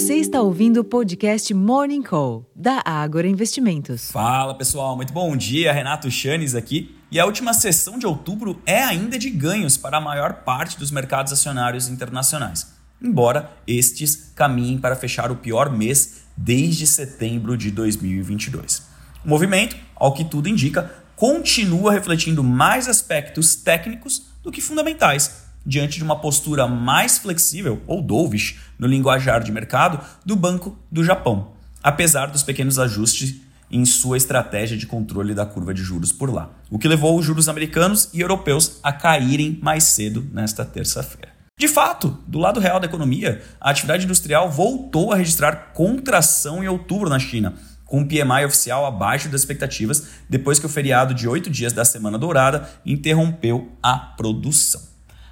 Você está ouvindo o podcast Morning Call, da Ágora Investimentos. Fala pessoal, muito bom dia. Renato Chanes aqui. E a última sessão de outubro é ainda de ganhos para a maior parte dos mercados acionários internacionais, embora estes caminhem para fechar o pior mês desde setembro de 2022. O movimento, ao que tudo indica, continua refletindo mais aspectos técnicos do que fundamentais diante de uma postura mais flexível, ou dovish, no linguajar de mercado, do Banco do Japão, apesar dos pequenos ajustes em sua estratégia de controle da curva de juros por lá, o que levou os juros americanos e europeus a caírem mais cedo nesta terça-feira. De fato, do lado real da economia, a atividade industrial voltou a registrar contração em outubro na China, com o PMI oficial abaixo das expectativas, depois que o feriado de oito dias da Semana Dourada interrompeu a produção.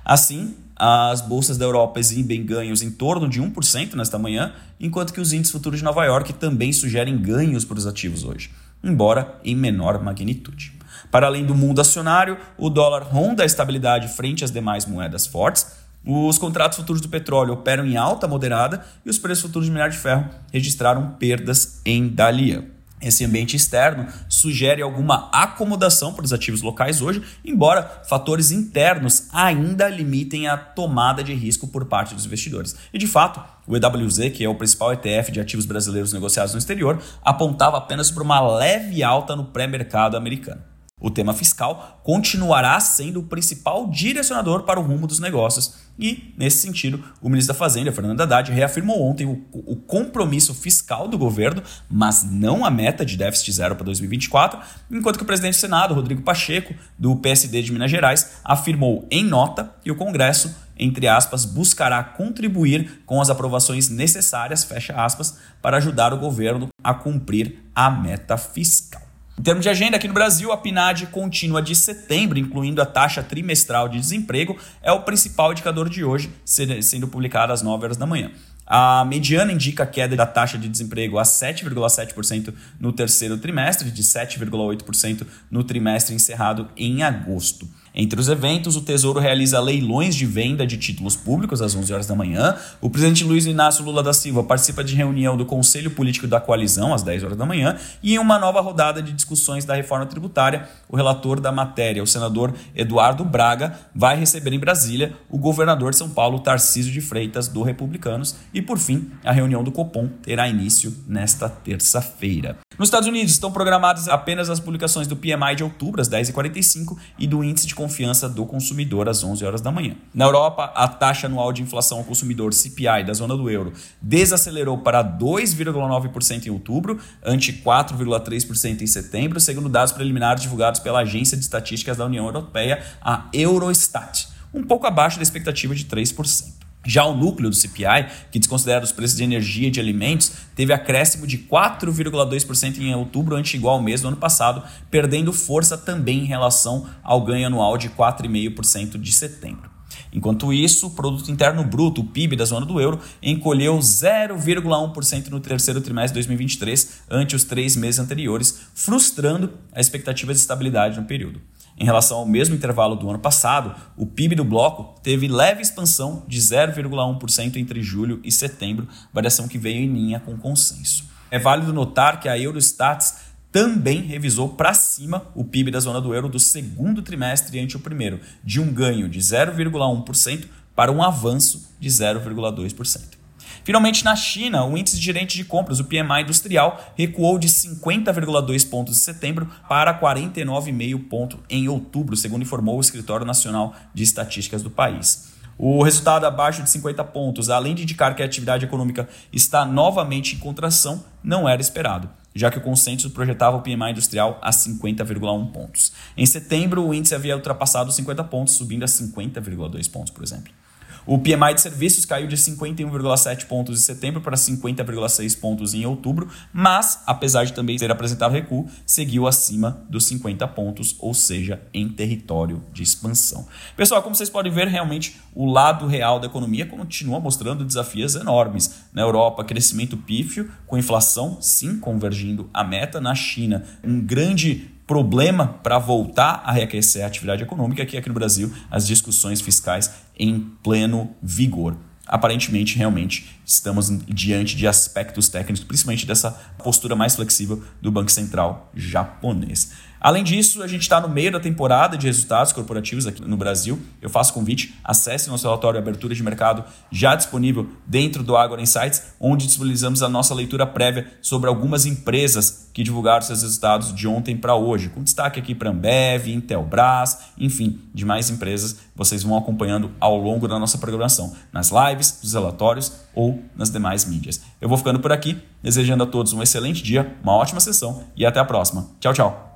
Assim, as bolsas da Europa exibem ganhos em torno de 1% nesta manhã, enquanto que os índices futuros de Nova York também sugerem ganhos para os ativos hoje, embora em menor magnitude. Para além do mundo acionário, o dólar ronda a estabilidade frente às demais moedas fortes, os contratos futuros do petróleo operam em alta moderada e os preços futuros de minério de ferro registraram perdas em Dalian. Esse ambiente externo sugere alguma acomodação para os ativos locais hoje, embora fatores internos ainda limitem a tomada de risco por parte dos investidores. E de fato, o EWZ, que é o principal ETF de ativos brasileiros negociados no exterior, apontava apenas para uma leve alta no pré-mercado americano. O tema fiscal continuará sendo o principal direcionador para o rumo dos negócios e, nesse sentido, o ministro da Fazenda, Fernando Haddad, reafirmou ontem o, o compromisso fiscal do governo, mas não a meta de déficit zero para 2024, enquanto que o presidente do Senado, Rodrigo Pacheco, do PSD de Minas Gerais, afirmou em nota que o Congresso, entre aspas, buscará contribuir com as aprovações necessárias, fecha aspas, para ajudar o governo a cumprir a meta fiscal. Em termos de agenda, aqui no Brasil, a PNAD contínua de setembro, incluindo a taxa trimestral de desemprego, é o principal indicador de hoje, sendo publicada às 9 horas da manhã. A mediana indica a queda da taxa de desemprego a 7,7% no terceiro trimestre, de 7,8% no trimestre encerrado em agosto. Entre os eventos, o Tesouro realiza leilões de venda de títulos públicos às 11 horas da manhã. O presidente Luiz Inácio Lula da Silva participa de reunião do Conselho Político da Coalizão às 10 horas da manhã. E em uma nova rodada de discussões da reforma tributária, o relator da matéria, o senador Eduardo Braga, vai receber em Brasília o governador de São Paulo, Tarcísio de Freitas, do Republicanos. E por fim, a reunião do Copom terá início nesta terça-feira. Nos Estados Unidos estão programadas apenas as publicações do PMI de outubro às 10h45 e do índice de confiança do consumidor às 11 horas da manhã. Na Europa, a taxa anual de inflação ao consumidor CPI da zona do euro desacelerou para 2,9% em outubro, ante 4,3% em setembro, segundo dados preliminares divulgados pela Agência de Estatísticas da União Europeia, a Eurostat, um pouco abaixo da expectativa de 3%. Já o núcleo do CPI, que desconsidera os preços de energia e de alimentos, teve acréscimo de 4,2% em outubro, ante igual ao mês do ano passado, perdendo força também em relação ao ganho anual de 4,5% de setembro. Enquanto isso, o produto interno bruto, o PIB da zona do euro, encolheu 0,1% no terceiro trimestre de 2023, ante os três meses anteriores, frustrando a expectativa de estabilidade no período. Em relação ao mesmo intervalo do ano passado, o PIB do bloco teve leve expansão de 0,1% entre julho e setembro, variação que veio em linha com o consenso. É válido notar que a Eurostats também revisou para cima o PIB da zona do euro do segundo trimestre ante o primeiro, de um ganho de 0,1% para um avanço de 0,2%. Finalmente, na China, o índice de gerente de compras, o PMI industrial, recuou de 50,2 pontos em setembro para 49,5 pontos em outubro, segundo informou o Escritório Nacional de Estatísticas do país. O resultado abaixo de 50 pontos, além de indicar que a atividade econômica está novamente em contração, não era esperado, já que o consenso projetava o PMI industrial a 50,1 pontos. Em setembro, o índice havia ultrapassado os 50 pontos, subindo a 50,2 pontos, por exemplo. O PMI de serviços caiu de 51,7 pontos em setembro para 50,6 pontos em outubro, mas, apesar de também ter apresentado recuo, seguiu acima dos 50 pontos, ou seja, em território de expansão. Pessoal, como vocês podem ver, realmente o lado real da economia continua mostrando desafios enormes. Na Europa, crescimento pífio, com inflação, sim, convergindo a meta. Na China, um grande problema para voltar a reaquecer a atividade econômica, que aqui no Brasil as discussões fiscais em pleno vigor. aparentemente, realmente, estamos diante de aspectos técnicos, principalmente dessa postura mais flexível do Banco Central japonês. Além disso, a gente está no meio da temporada de resultados corporativos aqui no Brasil. Eu faço convite, acesse nosso relatório Abertura de Mercado, já disponível dentro do Agora Insights, onde disponibilizamos a nossa leitura prévia sobre algumas empresas que divulgaram seus resultados de ontem para hoje, com destaque aqui para Ambev, Intelbras, enfim, demais empresas. Vocês vão acompanhando ao longo da nossa programação, nas lives, nos relatórios ou nas demais mídias. Eu vou ficando por aqui, desejando a todos um excelente dia, uma ótima sessão e até a próxima. Tchau, tchau.